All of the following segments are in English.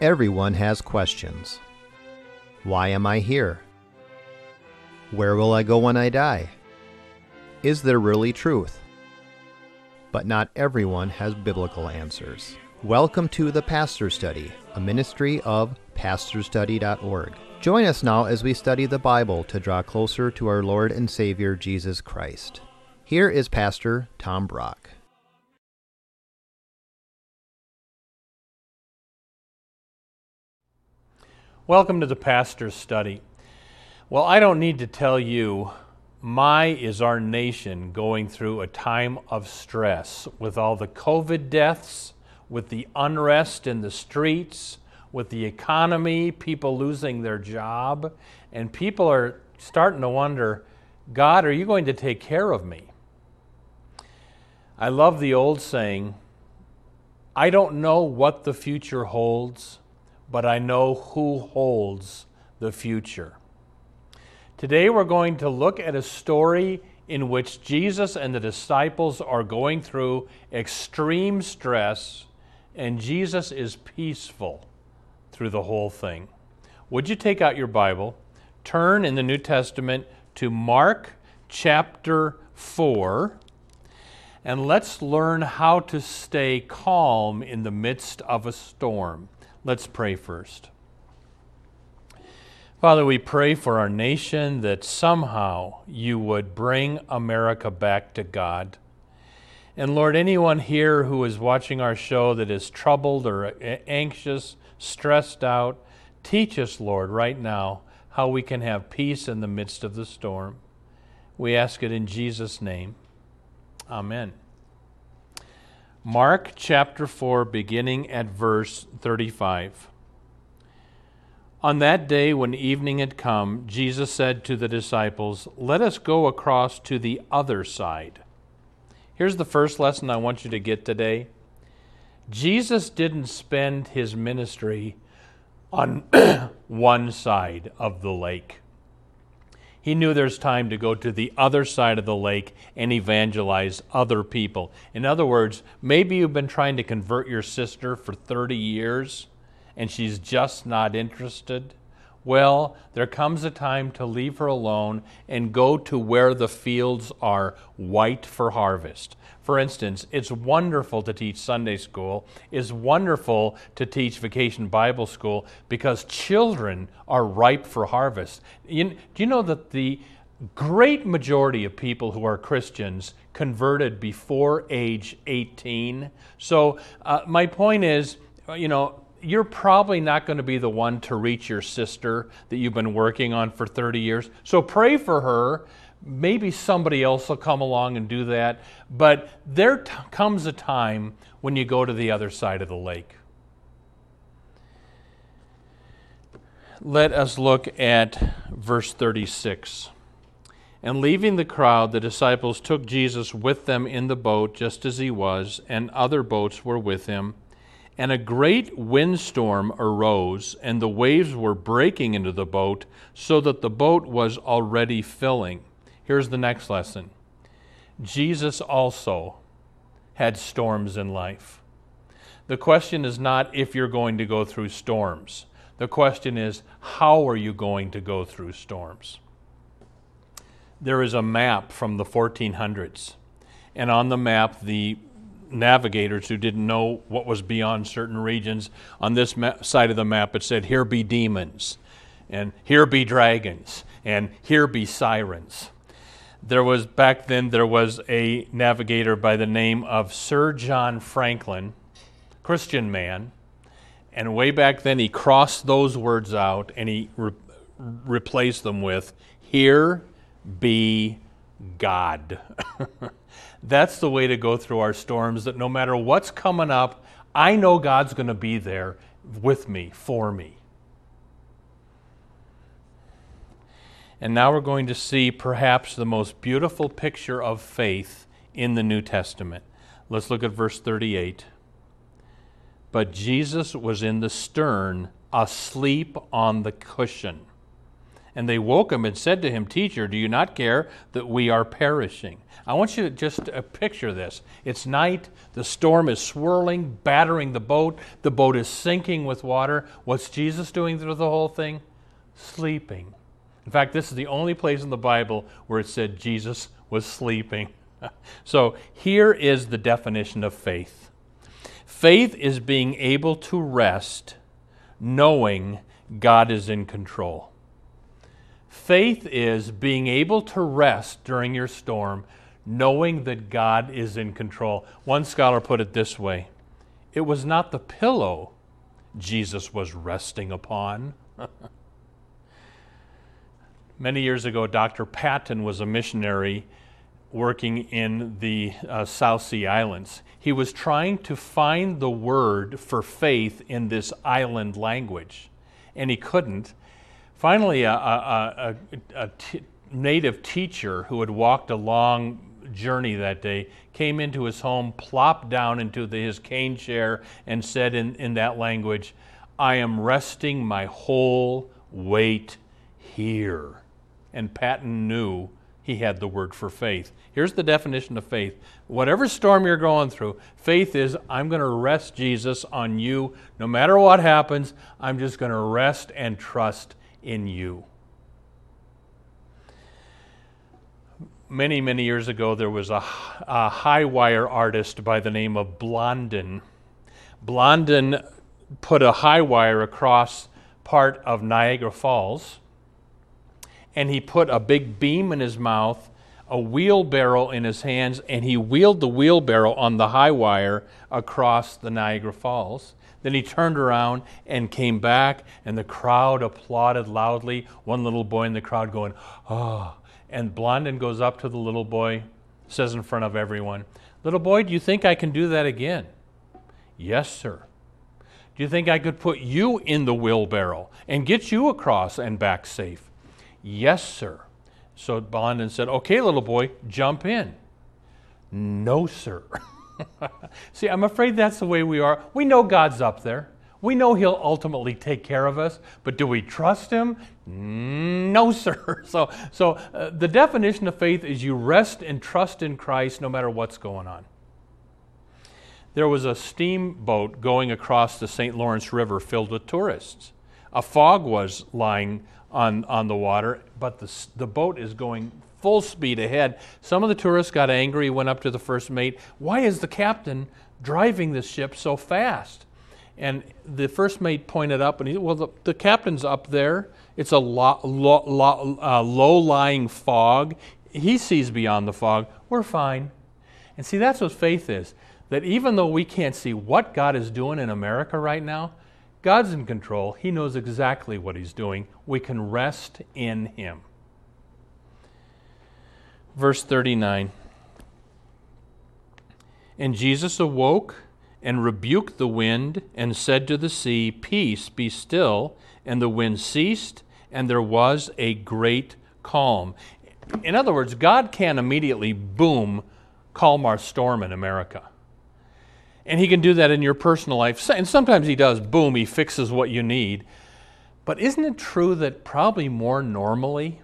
Everyone has questions. Why am I here? Where will I go when I die? Is there really truth? But not everyone has biblical answers. Welcome to the Pastor Study, a ministry of pastorsstudy.org. Join us now as we study the Bible to draw closer to our Lord and Savior Jesus Christ. Here is Pastor Tom Brock. Welcome to the Pastor's Study. Well, I don't need to tell you, my is our nation going through a time of stress with all the COVID deaths, with the unrest in the streets, with the economy, people losing their job, and people are starting to wonder God, are you going to take care of me? I love the old saying, I don't know what the future holds but I know who holds the future. Today we're going to look at a story in which Jesus and the disciples are going through extreme stress, and Jesus is peaceful through the whole thing. Would you take out your Bible, turn in the New Testament to Mark chapter 4, and let's learn how to stay calm in the midst of a storm. Let's pray first. Father, we pray for our nation that somehow you would bring America back to God. And Lord, anyone here who is watching our show that is troubled or anxious, stressed out, teach us, Lord, right now how we can have peace in the midst of the storm. We ask it in Jesus' name. Amen. Mark chapter 4, beginning at verse 35. On that day, when evening had come, Jesus said to the disciples, Let us go across to the other side. Here's the first lesson I want you to get today Jesus didn't spend his ministry on one side of the lake. He knew there's time to go to the other side of the lake and evangelize other people. In other words, maybe you've been trying to convert your sister for 30 years and she's just not interested. Well, there comes a time to leave her alone and go to where the fields are white for harvest. For instance, it's wonderful to teach Sunday school, it's wonderful to teach vacation Bible school because children are ripe for harvest. You, do you know that the great majority of people who are Christians converted before age 18? So, uh, my point is, you know, you're probably not going to be the one to reach your sister that you've been working on for 30 years. So pray for her. Maybe somebody else will come along and do that. But there t- comes a time when you go to the other side of the lake. Let us look at verse 36. And leaving the crowd, the disciples took Jesus with them in the boat, just as he was, and other boats were with him. And a great windstorm arose, and the waves were breaking into the boat, so that the boat was already filling. Here's the next lesson Jesus also had storms in life. The question is not if you're going to go through storms, the question is how are you going to go through storms? There is a map from the 1400s, and on the map, the navigators who didn't know what was beyond certain regions. On this ma- side of the map, it said, Here be demons, and here be dragons, and here be sirens. There was, back then, there was a navigator by the name of Sir John Franklin, Christian man, and way back then he crossed those words out and he re- replaced them with, Here be God. That's the way to go through our storms, that no matter what's coming up, I know God's going to be there with me, for me. And now we're going to see perhaps the most beautiful picture of faith in the New Testament. Let's look at verse 38. But Jesus was in the stern, asleep on the cushion. And they woke him and said to him, Teacher, do you not care that we are perishing? I want you to just uh, picture this. It's night, the storm is swirling, battering the boat, the boat is sinking with water. What's Jesus doing through the whole thing? Sleeping. In fact, this is the only place in the Bible where it said Jesus was sleeping. so here is the definition of faith faith is being able to rest knowing God is in control. Faith is being able to rest during your storm, knowing that God is in control. One scholar put it this way it was not the pillow Jesus was resting upon. Many years ago, Dr. Paton was a missionary working in the uh, South Sea Islands. He was trying to find the word for faith in this island language, and he couldn't. Finally, a, a, a, a t- native teacher who had walked a long journey that day came into his home, plopped down into the, his cane chair, and said in, in that language, I am resting my whole weight here. And Paton knew he had the word for faith. Here's the definition of faith whatever storm you're going through, faith is I'm going to rest Jesus on you. No matter what happens, I'm just going to rest and trust in you. Many, many years ago, there was a, a high wire artist by the name of Blondin. Blondin put a high wire across part of Niagara Falls and he put a big beam in his mouth, a wheelbarrow in his hands, and he wheeled the wheelbarrow on the high wire across the Niagara Falls. Then he turned around and came back, and the crowd applauded loudly. One little boy in the crowd going, Oh. And Blondin goes up to the little boy, says in front of everyone, Little boy, do you think I can do that again? Yes, sir. Do you think I could put you in the wheelbarrow and get you across and back safe? Yes, sir. So Blondin said, Okay, little boy, jump in. No, sir. See, I'm afraid that's the way we are. We know God's up there. We know He'll ultimately take care of us, but do we trust Him? No, sir. So, so uh, the definition of faith is you rest and trust in Christ no matter what's going on. There was a steamboat going across the St. Lawrence River filled with tourists. A fog was lying on, on the water, but the, the boat is going full speed ahead. Some of the tourists got angry, went up to the first mate. Why is the captain driving this ship so fast? And the first mate pointed up and he said, Well, the, the captain's up there. It's a lo, lo, lo, uh, low lying fog. He sees beyond the fog. We're fine. And see, that's what faith is that even though we can't see what God is doing in America right now, God's in control. He knows exactly what He's doing. We can rest in Him. Verse 39 And Jesus awoke and rebuked the wind and said to the sea, Peace, be still. And the wind ceased, and there was a great calm. In other words, God can immediately, boom, calm our storm in America. And He can do that in your personal life. And sometimes He does, boom, He fixes what you need. But isn't it true that probably more normally,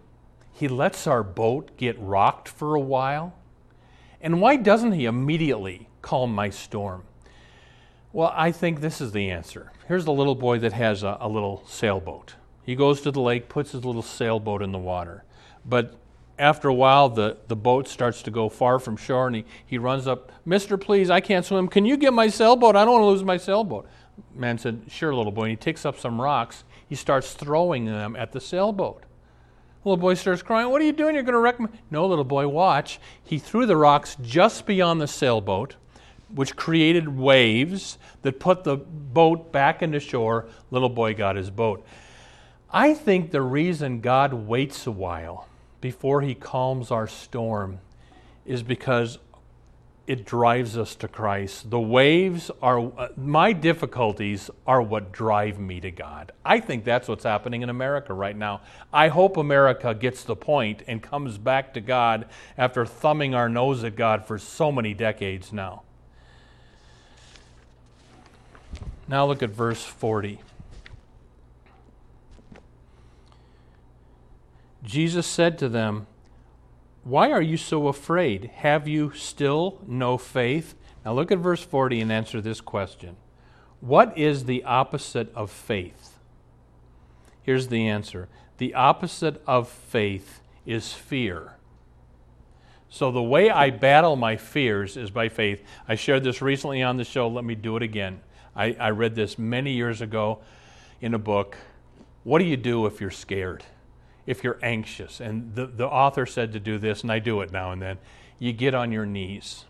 He lets our boat get rocked for a while? And why doesn't He immediately calm my storm? Well, I think this is the answer. Here's a little boy that has a, a little sailboat. He goes to the lake, puts his little sailboat in the water. But after a while, the, the boat starts to go far from shore, and he, he runs up, Mister, please, I can't swim. Can you get my sailboat? I don't want to lose my sailboat. Man said, Sure, little boy. And he takes up some rocks. He starts throwing them at the sailboat. Little boy starts crying, What are you doing? You're going to wreck me. No, little boy, watch. He threw the rocks just beyond the sailboat, which created waves that put the boat back into shore. Little boy got his boat. I think the reason God waits a while before He calms our storm is because it drives us to Christ. The waves are, uh, my difficulties are what drive me to God. I think that's what's happening in America right now. I hope America gets the point and comes back to God after thumbing our nose at God for so many decades now. Now look at verse 40. Jesus said to them, Why are you so afraid? Have you still no faith? Now look at verse 40 and answer this question What is the opposite of faith? Here's the answer the opposite of faith is fear. So, the way I battle my fears is by faith. I shared this recently on the show. Let me do it again. I, I read this many years ago in a book. What do you do if you're scared? If you're anxious? And the, the author said to do this, and I do it now and then. You get on your knees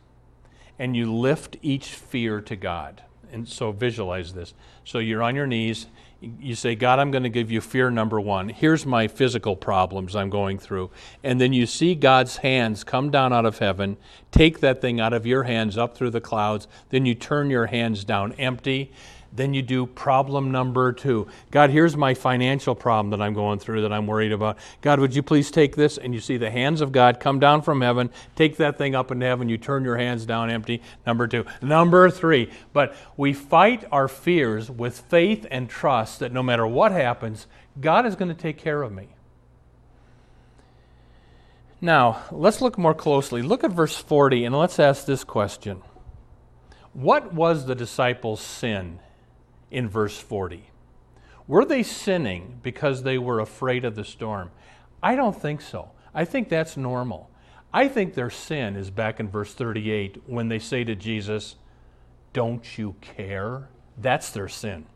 and you lift each fear to God. And so visualize this. So you're on your knees. You say, God, I'm going to give you fear number one. Here's my physical problems I'm going through. And then you see God's hands come down out of heaven, take that thing out of your hands up through the clouds. Then you turn your hands down empty. Then you do problem number two. God, here's my financial problem that I'm going through that I'm worried about. God, would you please take this? And you see the hands of God come down from heaven, take that thing up into heaven, you turn your hands down empty. Number two. Number three. But we fight our fears with faith and trust that no matter what happens, God is going to take care of me. Now, let's look more closely. Look at verse 40 and let's ask this question What was the disciples' sin in verse 40. Were they sinning because they were afraid of the storm? I don't think so. I think that's normal. I think their sin is back in verse 38 when they say to Jesus, Don't you care? That's their sin.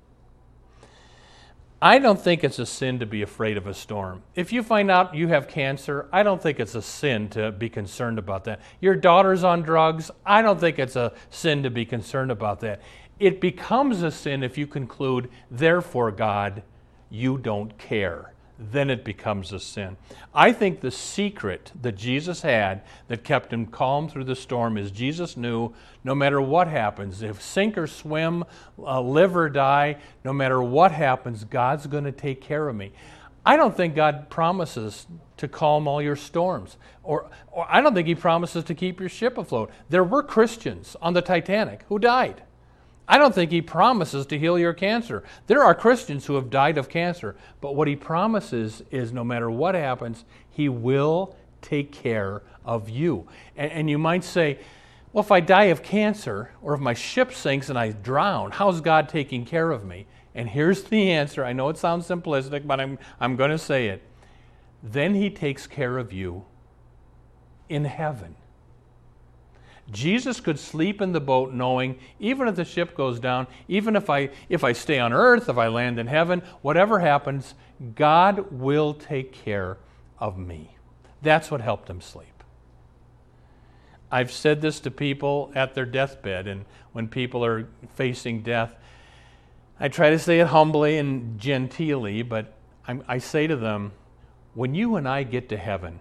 I don't think it's a sin to be afraid of a storm. If you find out you have cancer, I don't think it's a sin to be concerned about that. Your daughter's on drugs, I don't think it's a sin to be concerned about that. It becomes a sin if you conclude, therefore, God, you don't care. Then it becomes a sin. I think the secret that Jesus had that kept him calm through the storm is Jesus knew no matter what happens, if sink or swim, uh, live or die, no matter what happens, God's going to take care of me. I don't think God promises to calm all your storms. Or, or I don't think He promises to keep your ship afloat. There were Christians on the Titanic who died. I don't think he promises to heal your cancer. There are Christians who have died of cancer, but what he promises is no matter what happens, he will take care of you. And, and, you might say, well, if I die of cancer or if my ship sinks and I drown, how's God taking care of me? And here's the answer. I know it sounds simplistic, but I'm, I'm going to say it. Then he takes care of you in heaven. Jesus could sleep in the boat knowing even if the ship goes down, even if I if I stay on earth, if I land in heaven, whatever happens, God will take care of me. That's what helped him sleep. I've said this to people at their deathbed and when people are facing death, I try to say it humbly and genteelly, but I'm, I say to them, when you and I get to heaven,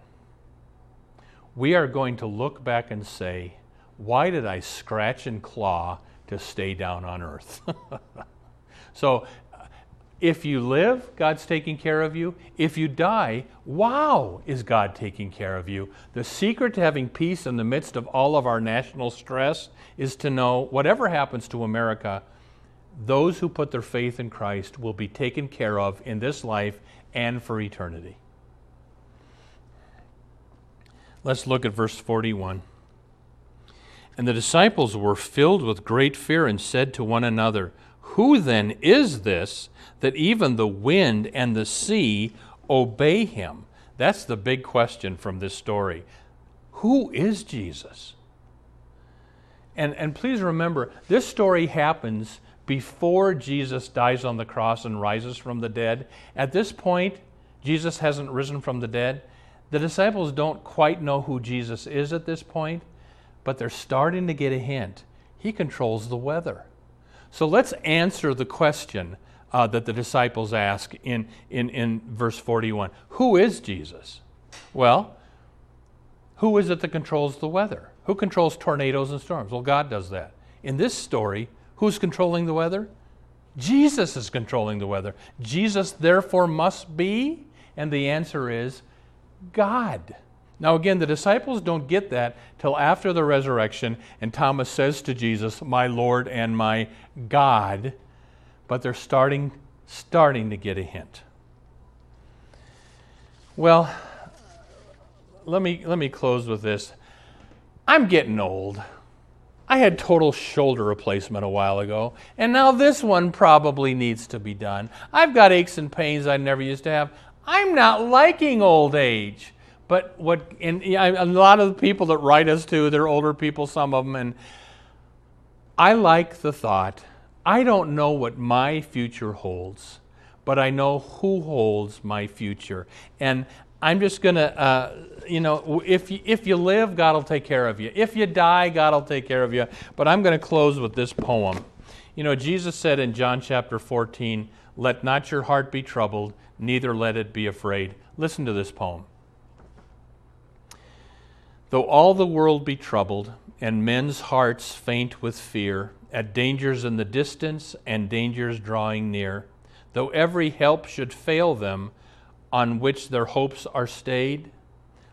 we are going to look back and say, why did I scratch and claw to stay down on earth? so, if you live, God's taking care of you. If you die, wow, is God taking care of you? The secret to having peace in the midst of all of our national stress is to know whatever happens to America, those who put their faith in Christ will be taken care of in this life and for eternity. Let's look at verse 41. And the disciples were filled with great fear and said to one another, Who then is this that even the wind and the sea obey him? That's the big question from this story. Who is Jesus? And, and please remember, this story happens before Jesus dies on the cross and rises from the dead. At this point, Jesus hasn't risen from the dead. The disciples don't quite know who Jesus is at this point but they're starting to get a hint. He controls the weather. So let's answer the question uh, that the disciples ask in, in, in verse 41 Who is Jesus? Well, who is it that controls the weather? Who controls tornadoes and storms? Well, God does that. In this story, who's controlling the weather? Jesus is controlling the weather. Jesus, therefore, must be, and the answer is God. Now, again, the disciples don't get that till after the resurrection, and Thomas says to Jesus, My Lord and my God, but they're starting, starting to get a hint. Well, let me let me close with this. I'm getting old. I had total shoulder replacement a while ago, and now this one probably needs to be done. I've got aches and pains I never used to have. I'm not liking old age. But what, and a lot of the people that write us too, they're older people, some of them, and I like the thought I don't know what my future holds, but I know who holds my future. And I'm just going to, uh, you know, if you, if you live, God will take care of you. If you die, God will take care of you. But I'm going to close with this poem. You know, Jesus said in John chapter 14, Let not your heart be troubled, neither let it be afraid. Listen to this poem. Though all the world be troubled, and men's hearts faint with fear, at dangers in the distance and dangers drawing near, though every help should fail them on which their hopes are stayed,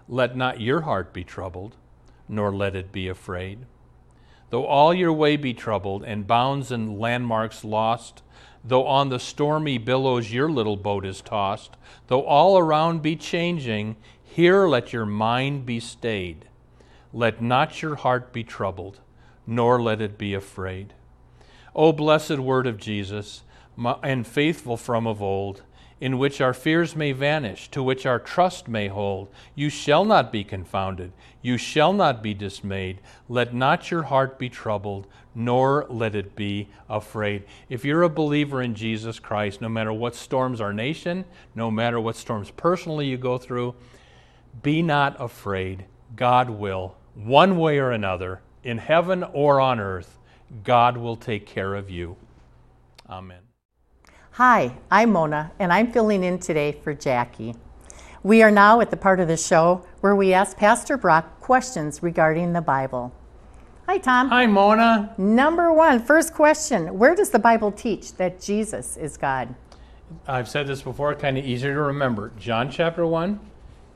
let not your heart be troubled, nor let it be afraid. Though all your way be troubled, and bounds and landmarks lost, though on the stormy billows your little boat is tossed, though all around be changing, here let your mind be stayed. Let not your heart be troubled, nor let it be afraid. O blessed word of Jesus, and faithful from of old, in which our fears may vanish, to which our trust may hold. You shall not be confounded, you shall not be dismayed. Let not your heart be troubled, nor let it be afraid. If you're a believer in Jesus Christ, no matter what storms our nation, no matter what storms personally you go through, be not afraid. God will, one way or another, in heaven or on earth, God will take care of you. Amen. Hi, I'm Mona, and I'm filling in today for Jackie. We are now at the part of the show where we ask Pastor Brock questions regarding the Bible. Hi, Tom. Hi, Mona. Number one, first question Where does the Bible teach that Jesus is God? I've said this before, kind of easier to remember. John chapter 1,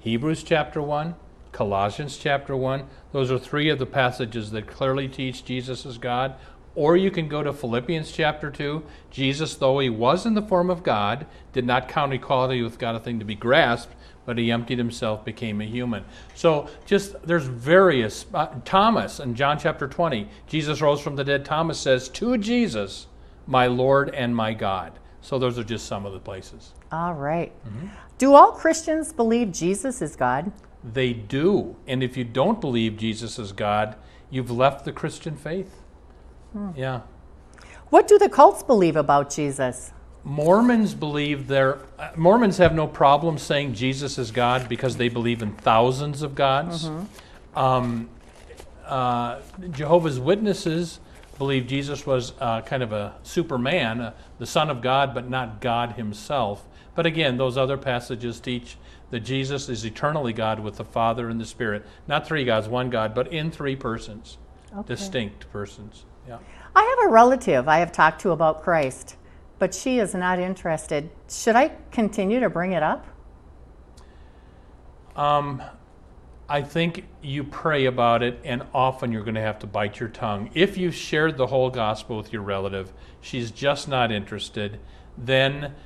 Hebrews chapter 1, Colossians chapter 1. Those are three of the passages that clearly teach Jesus is God. Or you can go to Philippians chapter 2. Jesus, though he was in the form of God, did not count equality with God a thing to be grasped, but he emptied himself, became a human. So just there's various. Uh, Thomas in John chapter 20, Jesus rose from the dead. Thomas says to Jesus, My Lord and my God. So those are just some of the places. All right. mm-hmm. Do all Christians believe Jesus is God? They do. And if you don't believe Jesus is God, you've left the Christian faith. Hmm. Yeah. What do the cults believe about Jesus? Mormons believe they're uh, Mormons have no problem saying Jesus is God because they believe in thousands of gods. Mm-hmm. Um, uh, Jehovah's Witnesses believe Jesus was uh, kind of a Superman, uh, the Son of God, but not God Himself. But again, those other passages teach that Jesus is eternally God with the Father and the Spirit. Not three gods, one God, but in three persons, okay. distinct persons. Yeah. I have a relative I have talked to about Christ, but she is not interested. Should I continue to bring it up? Um, I think you pray about it, and often you're going to have to bite your tongue. If you've shared the whole gospel with your relative, she's just not interested, then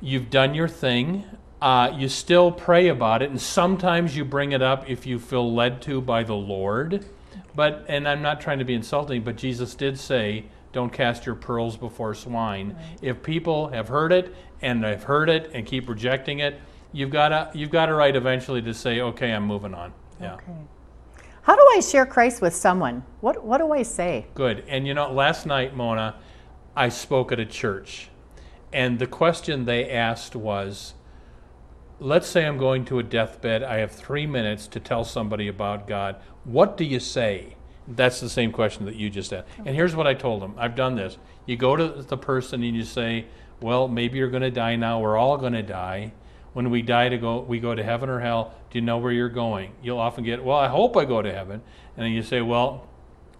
you've done your thing. Uh, you still pray about it, and sometimes you bring it up if you feel led to by the Lord. But, and I'm not trying to be insulting, but Jesus did say, don't cast your pearls before swine. Right. If people have heard it and they've heard it and keep rejecting it, you've got a you've got a right eventually to say, okay, I'm moving on. Yeah. Okay. How do I share Christ with someone? What what do I say? Good. And you know, last night, Mona, I spoke at a church, and the question they asked was, let's say I'm going to a deathbed. I have three minutes to tell somebody about God. What do you say? That's the same question that you just asked. And here's what I told them I've done this. You go to the person and you say, Well, maybe you're going to die now. We're all going to die. When we die to go, we go to heaven or hell. Do you know where you're going? You'll often get, Well, I hope I go to heaven. And then you say, Well,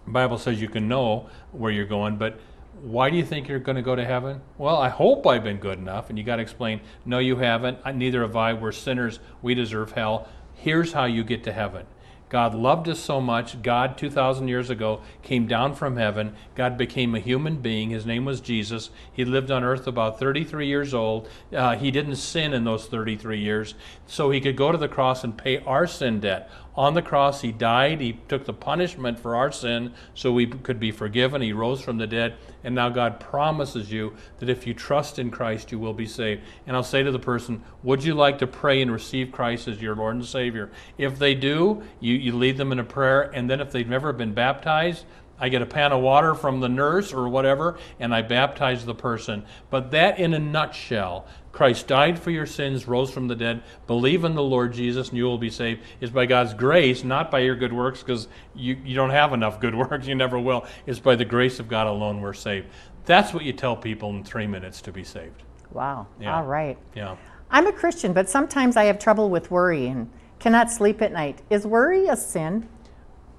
Bible says you can know where you're going, but why do you think you're going to go to heaven? Well, I hope I've been good enough. And you got to explain, no, you haven't. Neither have I. We're sinners. We deserve hell. Here's how you get to heaven God loved us so much. God, 2,000 years ago, came down from heaven. God became a human being. His name was Jesus. He lived on earth about 33 years old. Uh, he didn't sin in those 33 years, so he could go to the cross and pay our sin debt. On the cross, he died. He took the punishment for our sin so we could be forgiven. He rose from the dead. And now God promises you that if you trust in Christ, you will be saved. And I'll say to the person, Would you like to pray and receive Christ as your Lord and Savior? If they do, you, you lead them in a prayer. And then if they've never been baptized, I get a pan of water from the nurse or whatever, and I baptize the person. But that, in a nutshell, Christ died for your sins, rose from the dead, believe in the Lord Jesus, and you will be saved, is by God's grace, not by your good works, because you, you don't have enough good works, you never will. It's by the grace of God alone we're saved. That's what you tell people in three minutes to be saved. Wow. Yeah. All right. Yeah. I'm a Christian, but sometimes I have trouble with worry and cannot sleep at night. Is worry a sin?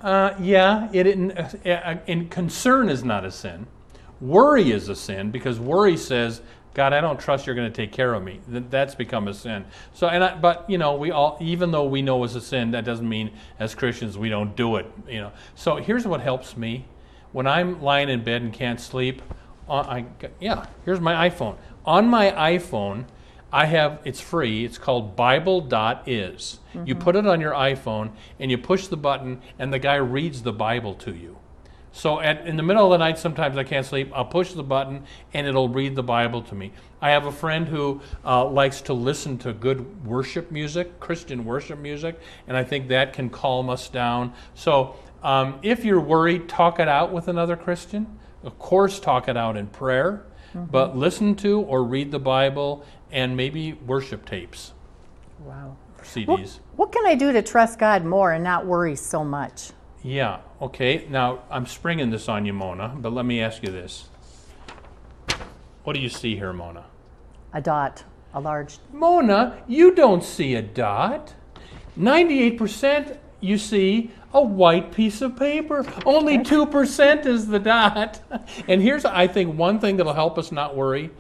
Uh, yeah, it, in, uh, in concern is not a sin. Worry is a sin because worry says, God, I don't trust you're going to take care of me. That's become a sin. So, and I, but you know, we all, even though we know it's a sin, that doesn't mean as Christians we don't do it. You know. So here's what helps me: when I'm lying in bed and can't sleep, uh, I yeah, here's my iPhone. On my iPhone, I have it's free. It's called Bible.is. You put it on your iPhone and you push the button, and the guy reads the Bible to you. So at, in the middle of the night, sometimes I can't sleep. I'll push the button and it'll read the Bible to me. I have a friend who uh, likes to listen to good worship music, Christian worship music, and I think that can calm us down. So um, if you're worried, talk it out with another Christian. Of course, talk it out in prayer, but listen to or read the Bible and maybe worship tapes, Wow. or What, CDs. what can I do to trust God more and not worry so much? Yeah, okay. Now, I'm springing this on you, Mona, but let me ask you this. What do you see here, Mona? A dot, a large. Mona, you don't see a dot. 98% you see a white piece of paper. Only 2% is the dot. And here's, I think, one thing that'll help us not worry.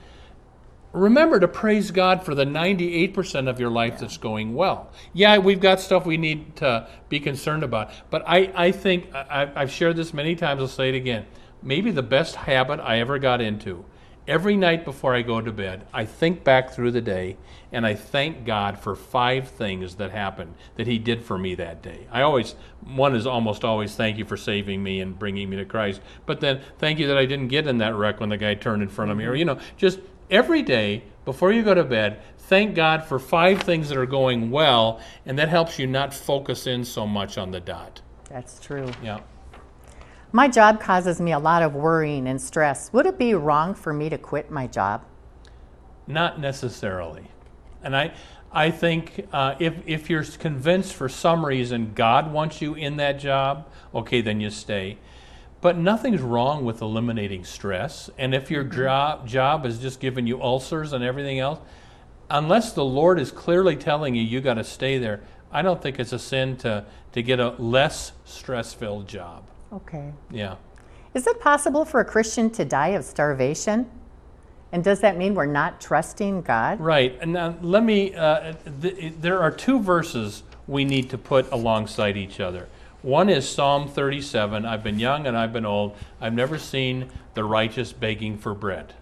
Remember to praise God for the 98% of your life that's going well. Yeah, we've got stuff we need to be concerned about. But I, I think, I, I've shared this many times, I'll say it again. Maybe the best habit I ever got into every night before I go to bed, I think back through the day and I thank God for five things that happened that He did for me that day. I always, one is almost always thank you for saving me and bringing me to Christ. But then thank you that I didn't get in that wreck when the guy turned in front of me. Or, you know, just every day before you go to bed, thank God for five things that are going well, and that helps you not focus in so much on the dot. That's true. Yeah. My job causes me a lot of worrying and stress. Would it be wrong for me to quit my job? Not necessarily. And I, I think uh, if, if you're convinced for some reason God wants you in that job, okay, then you stay. But nothing's wrong with eliminating stress. And if your job, job is just giving you ulcers and everything else, unless the Lord is clearly telling you you got to stay there, I don't think it's a sin to, to get a less stress filled job. Okay. Yeah. Is it possible for a Christian to die of starvation? And does that mean we're not trusting God? Right. And now let me, uh, th- there are two verses we need to put alongside each other. One is Psalm 37 I've been young and I've been old. I've never seen the righteous begging for bread.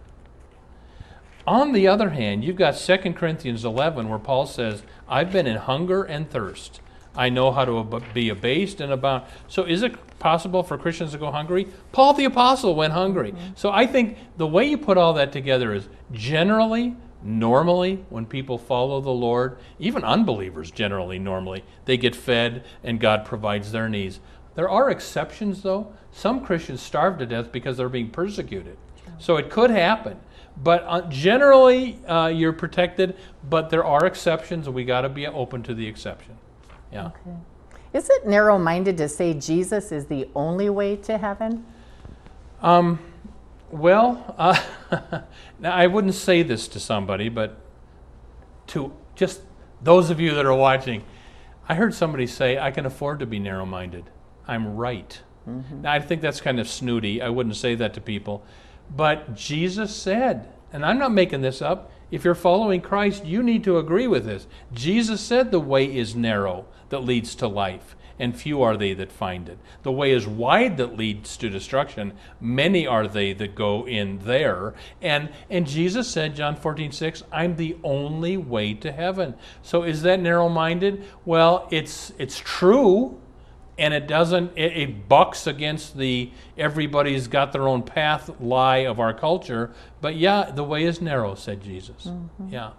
On the other hand, you've got 2 Corinthians 11 where Paul says, I've been in hunger and thirst. I know how to ab- be abased and abound. So, is it possible for Christians to go hungry? Paul the Apostle went hungry. Mm-hmm. So, I think the way you put all that together is generally, normally, when people follow the Lord, even unbelievers generally, normally, they get fed and God provides their needs. There are exceptions, though. Some Christians starve to death because they're being persecuted. So, it could happen. But uh, generally, uh, you're protected, but there are exceptions, and we got to be open to the exception. Yeah. Okay. Is it narrow minded to say Jesus is the only way to heaven? Um, well, uh, now I wouldn't say this to somebody, but to just those of you that are watching, I heard somebody say, I can afford to be narrow minded. I'm right. Mm-hmm. Now, I think that's kind of snooty. I wouldn't say that to people. But Jesus said, and I'm not making this up, if you're following Christ, you need to agree with this. Jesus said the way is narrow that leads to life, and few are they that find it. The way is wide that leads to destruction, many are they that go in there. And and Jesus said, John 14, 6, I'm the only way to heaven. So is that narrow minded? Well, it's it's true and it doesn't it, it, bucks against the everybody's got their own path lie of our culture but yeah the way is narrow said jesus mm-hmm. yeah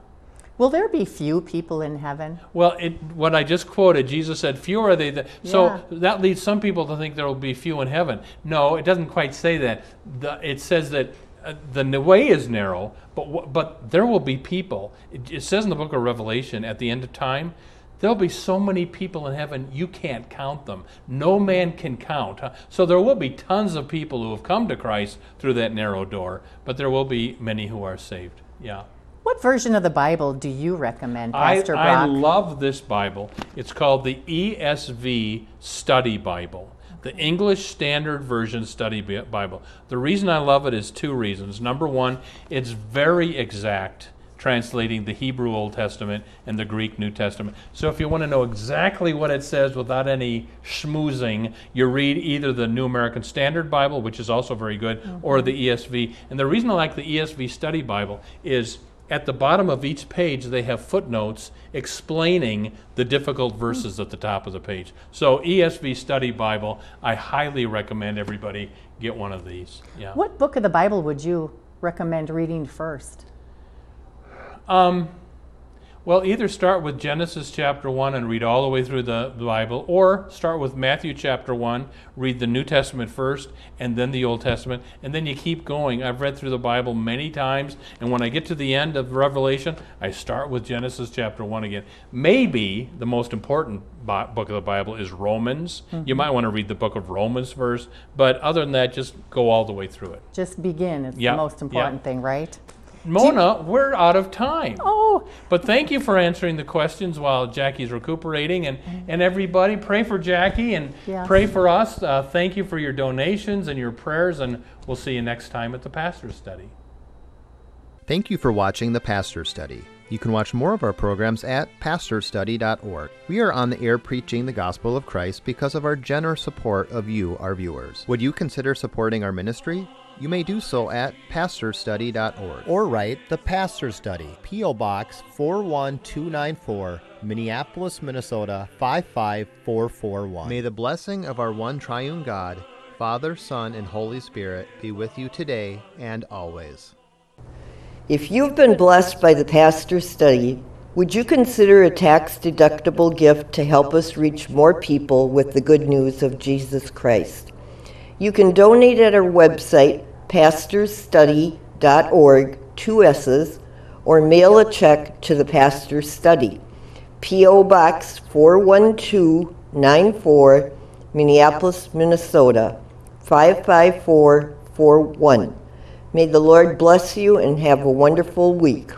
will there be few people in heaven well it, what i just quoted jesus said few are they that, yeah. so that leads some people to think there will be few in heaven no it doesn't quite say that the, it says that uh, the way is narrow but but there will be people it, it says in the book of revelation at the end of time There'll be so many people in heaven, you can't count them. No man can count. So there will be tons of people who have come to Christ through that narrow door, but there will be many who are saved. Yeah. What version of the Bible do you recommend, Pastor I, Brock? I love this Bible. It's called the ESV Study Bible, the English Standard Version Study Bible. The reason I love it is two reasons. Number one, it's very exact translating the Hebrew Old Testament and the Greek New Testament. So if you want to know exactly what it says without any schmoozing, you read either the New American Standard Bible, which is also very good, mm-hmm. or the ESV. And the reason I like the ESV Study Bible is at the bottom of each page they have footnotes explaining the difficult verses at the top of the page. So ESV Study Bible, I highly recommend everybody get one of these. Yeah. What book of the Bible would you recommend reading first? Um, well, either start with Genesis chapter 1 and read all the way through the, the, Bible, or start with Matthew chapter 1, read the New Testament first, and then the Old Testament, and then you keep going. I've read through the Bible many times, and when I get to the end of Revelation, I start with Genesis chapter 1 again. Maybe the most important book of the Bible is Romans. Mm-hmm. You might want to read the book of Romans first, but other than that, just go all the way through it. Just begin. It's yep. the most important yep. thing, right? Mona, you... we're out of time. Oh. But thank you for answering the questions while Jackie's recuperating. And, and everybody, pray for Jackie and yes. pray for us. Uh, thank you for your donations and your prayers. And we'll see you next time at the Pastor's Study. Thank you for watching the Pastor's Study. You can watch more of our programs at pastorsstudy.org. We are on the air preaching the gospel of Christ because of our generous support of you, our viewers. Would you consider supporting our ministry? You may do so at pastorsstudy.org or write The Pastor Study, P.O. Box 41294, Minneapolis, Minnesota 55441. May the blessing of our one triune God, Father, Son, and Holy Spirit be with you today and always. If you've been blessed by the Pastor Study, would you consider a tax deductible gift to help us reach more people with the good news of Jesus Christ? You can donate at our website, pastorsstudy.org, two S's, or mail a check to the Pastor's Study, P.O. Box 41294, Minneapolis, Minnesota 55441. May the Lord bless you and have a wonderful week.